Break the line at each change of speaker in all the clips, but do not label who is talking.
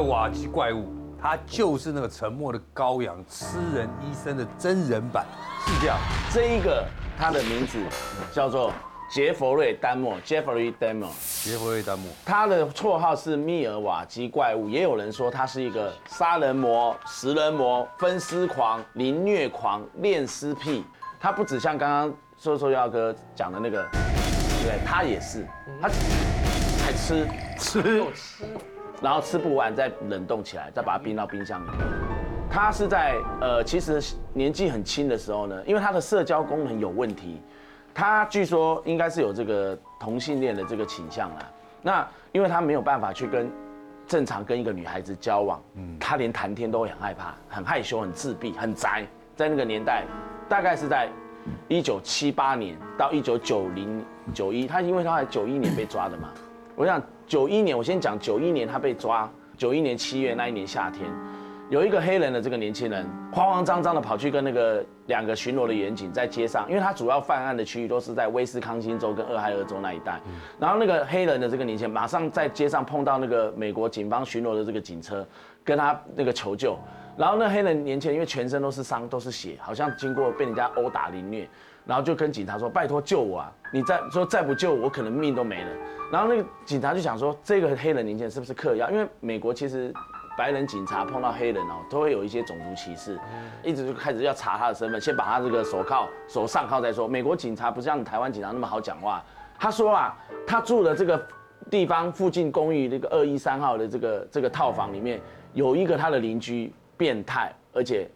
尔瓦基怪物，他就是那个沉默的羔羊，吃人医生的真人版，是这样。
这一个他的名字叫做杰弗瑞·丹莫 （Jeffrey Dahmer），
杰弗瑞·丹莫，
他的绰号是密尔瓦基怪物，也有人说他是一个杀人魔、食人魔、分尸狂、凌虐狂、恋尸癖。他不止像刚刚说说耀哥讲的那个，对，他也是，他还吃。
吃。
吃然后吃不完再冷冻起来，再把它冰到冰箱里面。他是在呃，其实年纪很轻的时候呢，因为他的社交功能有问题，他据说应该是有这个同性恋的这个倾向啦。那因为他没有办法去跟正常跟一个女孩子交往，嗯，他连谈天都会很害怕，很害羞，很自闭，很宅。在那个年代，大概是在一九七八年到一九九零九一，他因为他在九一年被抓的嘛。我想九一年，我先讲九一年他被抓，九一年七月那一年夏天，有一个黑人的这个年轻人，慌慌张张的跑去跟那个两个巡逻的远警在街上，因为他主要犯案的区域都是在威斯康星州跟俄亥俄州那一带，然后那个黑人的这个年轻人马上在街上碰到那个美国警方巡逻的这个警车，跟他那个求救，然后那黑人年轻人因为全身都是伤都是血，好像经过被人家殴打凌虐，然后就跟警察说拜托救我啊，你再说再不救我，我可能命都没了。然后那个警察就想说，这个黑人年轻人是不是嗑药？因为美国其实白人警察碰到黑人哦，都会有一些种族歧视，一直就开始要查他的身份，先把他这个手铐手上铐再说。美国警察不像台湾警察那么好讲话。他说啊，他住的这个地方附近公寓那个二一三号的这个这个套房里面，有一个他的邻居变态，而且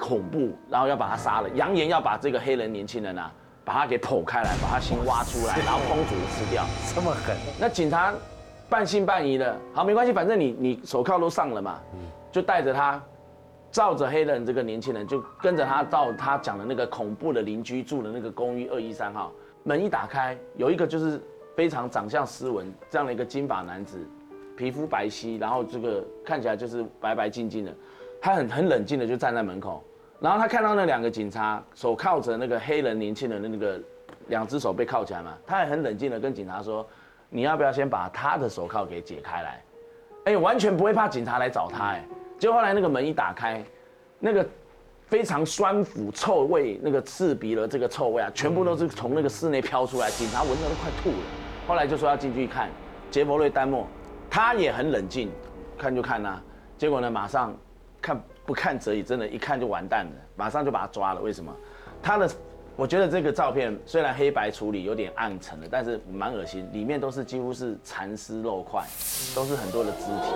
恐怖，然后要把他杀了，扬言要把这个黑人年轻人啊。把他给剖开来，把他心挖出来，然后烹煮吃掉，
这么狠。
那警察半信半疑的，好，没关系，反正你你手铐都上了嘛，就带着他，照着黑人这个年轻人，就跟着他到他讲的那个恐怖的邻居住的那个公寓二一三号。门一打开，有一个就是非常长相斯文这样的一个金发男子，皮肤白皙，然后这个看起来就是白白净净的，他很很冷静的就站在门口。然后他看到那两个警察手铐着那个黑人年轻人的那个两只手被铐起来嘛，他也很冷静的跟警察说：“你要不要先把他的手铐给解开来？”哎，完全不会怕警察来找他哎。结果后来那个门一打开，那个非常酸腐臭味，那个刺鼻的这个臭味啊，全部都是从那个室内飘出来，警察闻到都快吐了。后来就说要进去看杰弗瑞·丹莫，他也很冷静，看就看呐。结果呢，马上。不看则已，真的，一看就完蛋了，马上就把他抓了。为什么？他的，我觉得这个照片虽然黑白处理有点暗沉了，但是蛮恶心，里面都是几乎是蚕丝肉块，都是很多的肢体，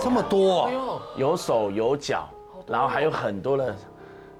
这么多，
有手有脚，然后还有很多的，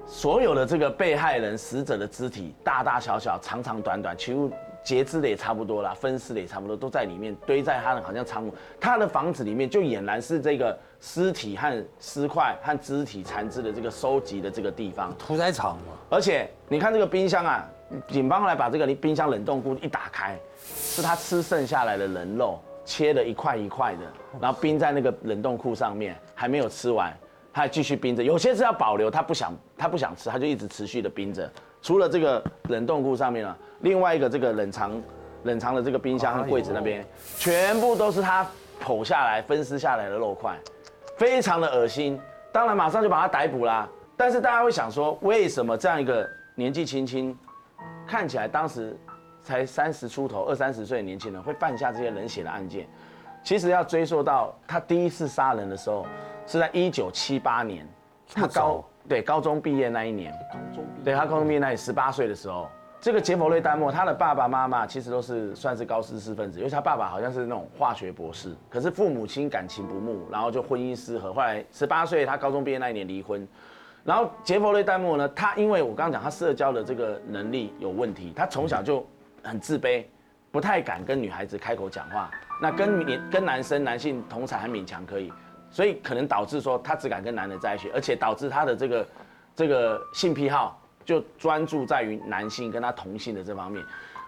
所有的这个被害人死者的肢体，大大小小、长长短短，几乎。截肢的也差不多啦，分尸的也差不多，都在里面堆在他的好像仓库，他的房子里面就俨然是这个尸体和尸块和肢体残肢的这个收集的这个地方，
屠宰场嘛。
而且你看这个冰箱啊，警方后来把这个冰箱冷冻库一打开，是他吃剩下来的人肉，切了一块一块的，然后冰在那个冷冻库上面，还没有吃完，他还继续冰着。有些是要保留，他不想他不想吃，他就一直持续的冰着。除了这个冷冻库上面啊，另外一个这个冷藏冷藏的这个冰箱和柜子那边，全部都是他剖下来分尸下来的肉块，非常的恶心。当然马上就把他逮捕啦。但是大家会想说，为什么这样一个年纪轻轻，看起来当时才三十出头、二三十岁的年轻人会犯下这些冷血的案件？其实要追溯到他第一次杀人的时候，是在一九七八年，他高。对，高中毕业那一年，高中对他高中毕业那年十八岁的时候，这个杰弗瑞·丹莫，他的爸爸妈妈其实都是算是高知识分子，因为他爸爸好像是那种化学博士，可是父母亲感情不睦，然后就婚姻失和，后来十八岁他高中毕业那一年离婚，然后杰弗瑞·丹莫呢，他因为我刚刚讲他社交的这个能力有问题，他从小就很自卑，不太敢跟女孩子开口讲话，那跟年跟男生男性同才还勉强可以。所以可能导致说他只敢跟男的在一起，而且导致他的这个这个性癖好就专注在于男性跟他同性的这方面。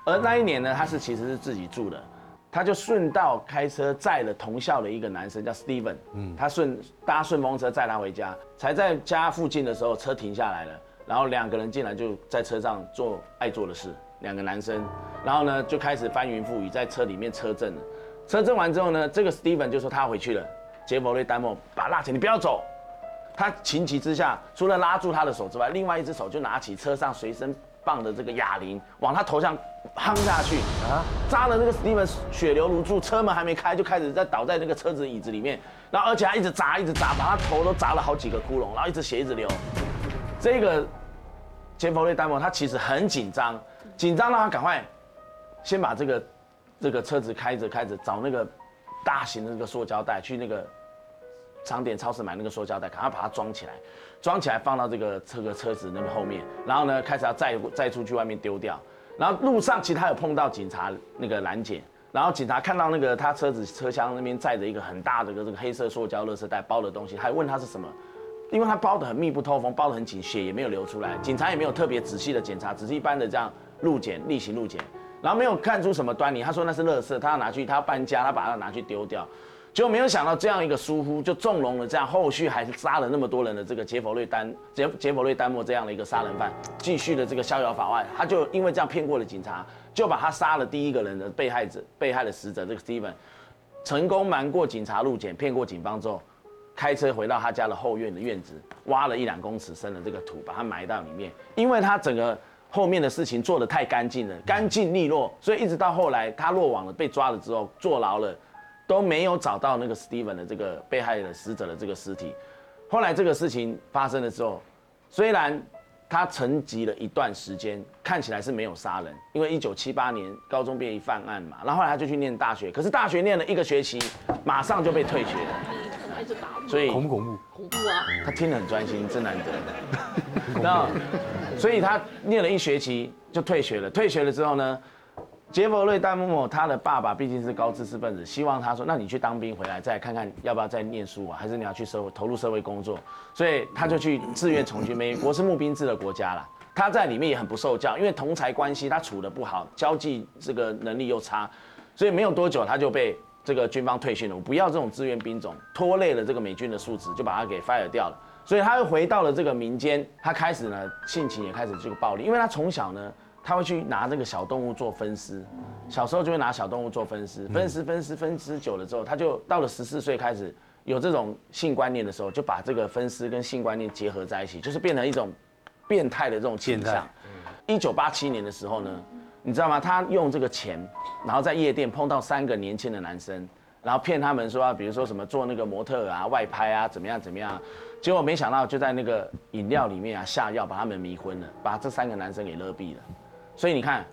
而那一年呢，他是其实是自己住的，他就顺道开车载了同校的一个男生叫 Steven，嗯，他顺搭顺风车载他回家，才在家附近的时候车停下来了，然后两个人进来就在车上做爱做的事，两个男生，然后呢就开始翻云覆雨在车里面车震了。车震完之后呢，这个 Steven 就说他回去了。杰弗瑞丹莫把他拉起，你不要走。他情急之下，除了拉住他的手之外，另外一只手就拿起车上随身放的这个哑铃，往他头上夯下去啊，扎了那个史蒂文血流如注，车门还没开就开始在倒在那个车子椅子里面，然后而且还一直砸一直砸，把他头都砸了好几个窟窿，然后一直血一直流。这个杰弗瑞丹莫他其实很紧张，紧张让他赶快先把这个这个车子开着开着找那个大型的那个塑胶袋去那个。商店、超市买那个塑胶袋，赶快把它装起来，装起来放到这个这个车子那个后面，然后呢，开始要载载出去外面丢掉。然后路上其实他有碰到警察那个拦截，然后警察看到那个他车子车厢那边载着一个很大的个这个黑色塑胶垃圾袋包的东西，还问他是什么，因为他包的很密不透风，包的很紧，血也没有流出来，警察也没有特别仔细的检查，只是一般的这样路检例行路检，然后没有看出什么端倪。他说那是垃圾，他要拿去，他要搬家，他把它拿去丢掉。就没有想到这样一个疏忽，就纵容了这样后续还是杀了那么多人的这个杰佛瑞丹杰杰佛瑞丹莫这样的一个杀人犯，继续的这个逍遥法外。他就因为这样骗过了警察，就把他杀了第一个人的被害者被害的死者这个 Steven，成功瞒过警察路检，骗过警方之后，开车回到他家的后院的院子，挖了一两公尺深的这个土，把他埋到里面。因为他整个后面的事情做得太干净了，干净利落，所以一直到后来他落网了，被抓了之后坐牢了。都没有找到那个 Steven 的这个被害的死者的这个尸体。后来这个事情发生的时候，虽然他沉寂了一段时间，看起来是没有杀人，因为一九七八年高中毕业犯案嘛。然后后来他就去念大学，可是大学念了一个学期，马上就被退学了。
所以恐不恐怖？
恐怖啊！
他听得很专心，真难得。那所以他念了一学期就退学了。退学了之后呢？杰弗瑞·戴姆莫，他的爸爸毕竟是高知识分子，希望他说：“那你去当兵回来，再看看要不要再念书啊？还是你要去社会投入社会工作？”所以他就去自愿从军。美国是募兵制的国家啦，他在里面也很不受教，因为同才关系他处的不好，交际这个能力又差，所以没有多久他就被这个军方退训了。我不要这种志愿兵种，拖累了这个美军的素质，就把他给 fire 掉了。所以他又回到了这个民间，他开始呢性情也开始这个暴力，因为他从小呢。他会去拿这个小动物做分尸，小时候就会拿小动物做分尸，分尸分尸分尸久了之后，他就到了十四岁开始有这种性观念的时候，就把这个分尸跟性观念结合在一起，就是变成一种变态的这种倾向。一九八七年的时候呢，你知道吗？他用这个钱，然后在夜店碰到三个年轻的男生，然后骗他们说，啊比如说什么做那个模特啊、外拍啊，怎么样怎么样，结果没想到就在那个饮料里面啊下药，把他们迷昏了，把这三个男生给勒毙了。所以你看，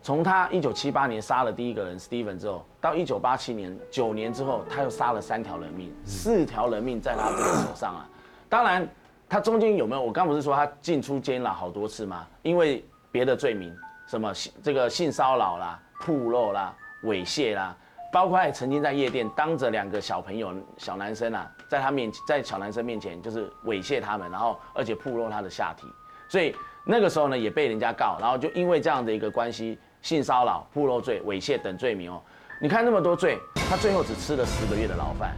从他一九七八年杀了第一个人 Steven 之后，到一九八七年九年之后，他又杀了三条人命，四条人命在他这个手上啊。当然，他中间有没有？我刚不是说他进出监牢好多次吗？因为别的罪名，什么这个性骚扰啦、铺露啦、猥亵啦，包括也曾经在夜店当着两个小朋友、小男生啊，在他面前在小男生面前就是猥亵他们，然后而且暴露他的下体，所以。那个时候呢，也被人家告，然后就因为这样的一个关系，性骚扰、暴露罪、猥亵等罪名哦。你看那么多罪，他最后只吃了十个月的牢饭，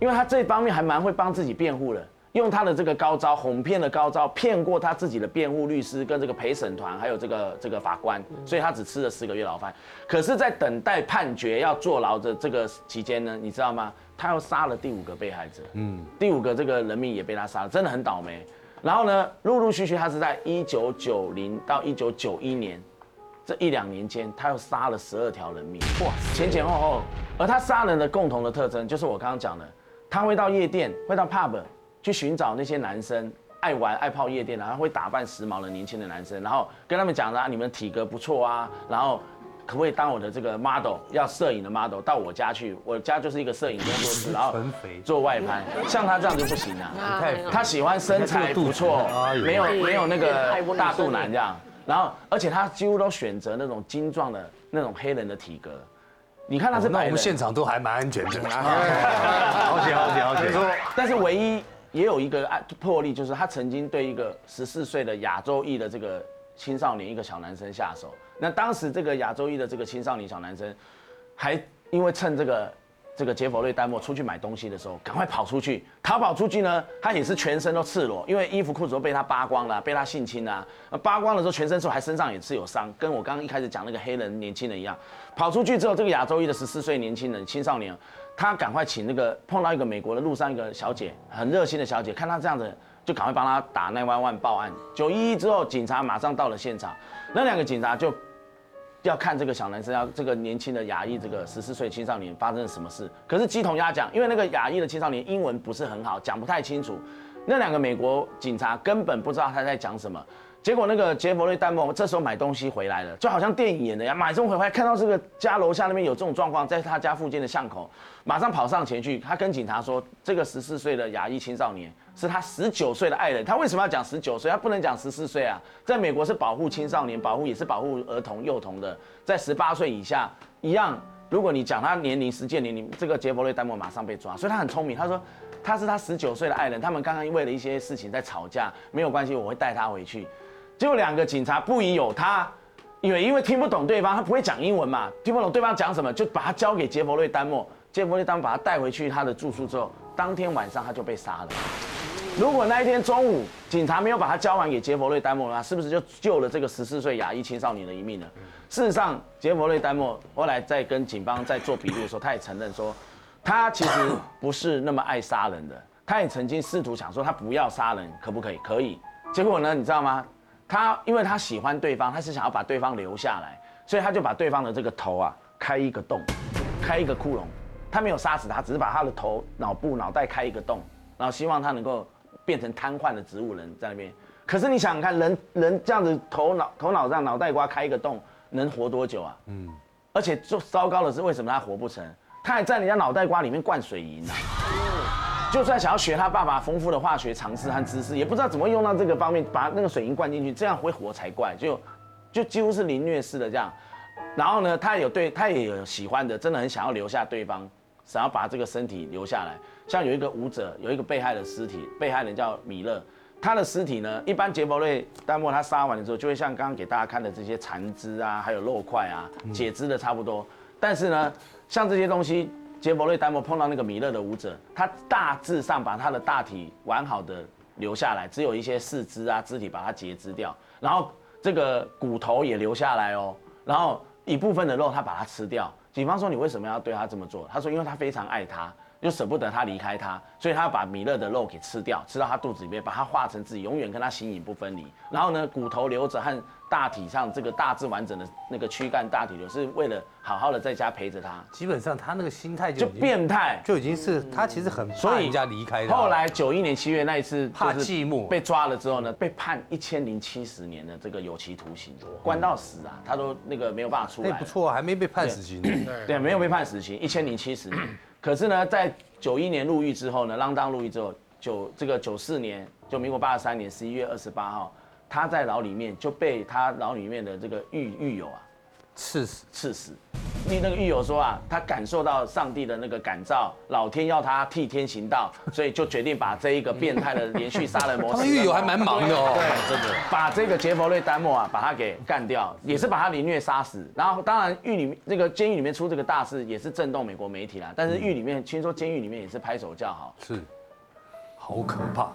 因为他这方面还蛮会帮自己辩护的，用他的这个高招哄骗的高招，骗过他自己的辩护律师跟这个陪审团，还有这个这个法官，所以他只吃了四个月牢饭。可是，在等待判决要坐牢的这个期间呢，你知道吗？他又杀了第五个被害者，嗯，第五个这个人命也被他杀了，真的很倒霉。然后呢，陆陆续续，他是在一九九零到一九九一年这一两年间，他又杀了十二条人命，哇，前前后后。而他杀人的共同的特征，就是我刚刚讲的，他会到夜店，会到 pub 去寻找那些男生爱玩爱泡夜店，然后会打扮时髦的年轻的男生，然后跟他们讲啊，你们体格不错啊，然后。可不可以当我的这个 model？要摄影的 model 到我家去，我家就是一个摄影工作室，然后做外拍。像他这样就不行啊，他喜欢身材不错，没有没有那个大肚腩这样。然后，而且他几乎都选择那种精壮的那种黑人的体格。你看他是，
那我们现场都还蛮安全的。好险好险好险！
但是唯一也有一个破例，就是他曾经对一个十四岁的亚洲裔的这个青少年一个小男生下手。那当时这个亚洲裔的这个青少年小男生，还因为趁这个这个杰佛瑞丹莫出去买东西的时候，赶快跑出去，逃跑出去呢，他也是全身都赤裸，因为衣服裤子都被他扒光了，被他性侵啊。扒光了之后，全身之后还身上也是有伤，跟我刚刚一开始讲那个黑人年轻人一样。跑出去之后，这个亚洲裔的十四岁年轻人青少年，他赶快请那个碰到一个美国的路上一个小姐，很热心的小姐，看他这样子，就赶快帮他打9 1 1报案。九一一之后，警察马上到了现场，那两个警察就。要看这个小男生，要这个年轻的牙医，这个十四岁青少年发生了什么事？可是鸡同鸭讲，因为那个牙医的青少年英文不是很好，讲不太清楚。那两个美国警察根本不知道他在讲什么。结果那个杰弗瑞丹莫这时候买东西回来了，就好像电影演的呀，买中回来看到这个家楼下那边有这种状况，在他家附近的巷口，马上跑上前去，他跟警察说，这个十四岁的亚裔青少年是他十九岁的爱人。他为什么要讲十九岁？他不能讲十四岁啊？在美国是保护青少年，保护也是保护儿童幼童的，在十八岁以下一样。如果你讲他年龄、实践年龄，这个杰弗瑞丹莫马上被抓。所以他很聪明，他说他是他十九岁的爱人，他们刚刚为了一些事情在吵架，没有关系，我会带他回去。结果两个警察不疑有他，因为因为听不懂对方，他不会讲英文嘛，听不懂对方讲什么，就把他交给杰弗瑞丹莫。杰弗瑞丹莫把他带回去他的住宿之后，当天晚上他就被杀了。如果那一天中午警察没有把他交还给杰弗瑞丹莫的话，是不是就救了这个十四岁亚裔青少年的一命呢？事实上，杰弗瑞丹莫后来在跟警方在做笔录的时候，他也承认说，他其实不是那么爱杀人的。他也曾经试图想说他不要杀人，可不可以？可以。结果呢，你知道吗？他因为他喜欢对方，他是想要把对方留下来，所以他就把对方的这个头啊开一个洞，开一个窟窿。他没有杀死他，只是把他的头、脑部、脑袋开一个洞，然后希望他能够变成瘫痪的植物人在那边。可是你想想看，人人这样子头脑头脑上脑袋瓜开一个洞，能活多久啊？嗯。而且最糟糕的是，为什么他活不成？他还在人家脑袋瓜里面灌水银呢。就算想要学他爸爸丰富的化学常识和知识，也不知道怎么用到这个方面，把那个水银灌进去，这样会活才怪。就就几乎是凌虐式的这样。然后呢，他有对他也有喜欢的，真的很想要留下对方，想要把这个身体留下来。像有一个舞者，有一个被害的尸体，被害人叫米勒，他的尸体呢，一般杰弗瑞丹莫他杀完的时候，就会像刚刚给大家看的这些残肢啊，还有肉块啊，解肢的差不多。但是呢，像这些东西。杰弗瑞丹莫碰到那个米勒的舞者，他大致上把他的大体完好的留下来，只有一些四肢啊肢体把它截肢掉，然后这个骨头也留下来哦，然后一部分的肉他把它吃掉。警方说你为什么要对他这么做？他说因为他非常爱他。就舍不得他离开他，所以他要把米勒的肉给吃掉，吃到他肚子里面，把它化成自己，永远跟他形影不分离。然后呢，骨头留着和大体上这个大致完整的那个躯干大体留，是为了好好的在家陪着他。
基本上他那个心态就
变态，
就已经是他其实很怕人家离开他。
后来九一年七月那一次
怕寂寞
被抓了之后呢，被判一千零七十年的这个有期徒刑，关到死啊，他都那个没有办法出来。
那不错，还没被判死刑。
对，没有被判死刑，一千零七十年。可是呢，在九一年入狱之后呢，锒铛入狱之后，九这个九四年，就民国八十三年十一月二十八号，他在牢里面就被他牢里面的这个狱狱友啊，
刺死，
刺死。你那个狱友说啊，他感受到上帝的那个感召，老天要他替天行道，所以就决定把这一个变态的连续杀人魔。
他们狱友还蛮忙的哦，
对，真的，把这个杰佛瑞丹莫啊，把他给干掉，也是把他凌虐杀死。然后当然狱里这个监狱里面出这个大事，也是震动美国媒体啦。但是狱里面听说监狱里面也是拍手叫好，
是，好可怕。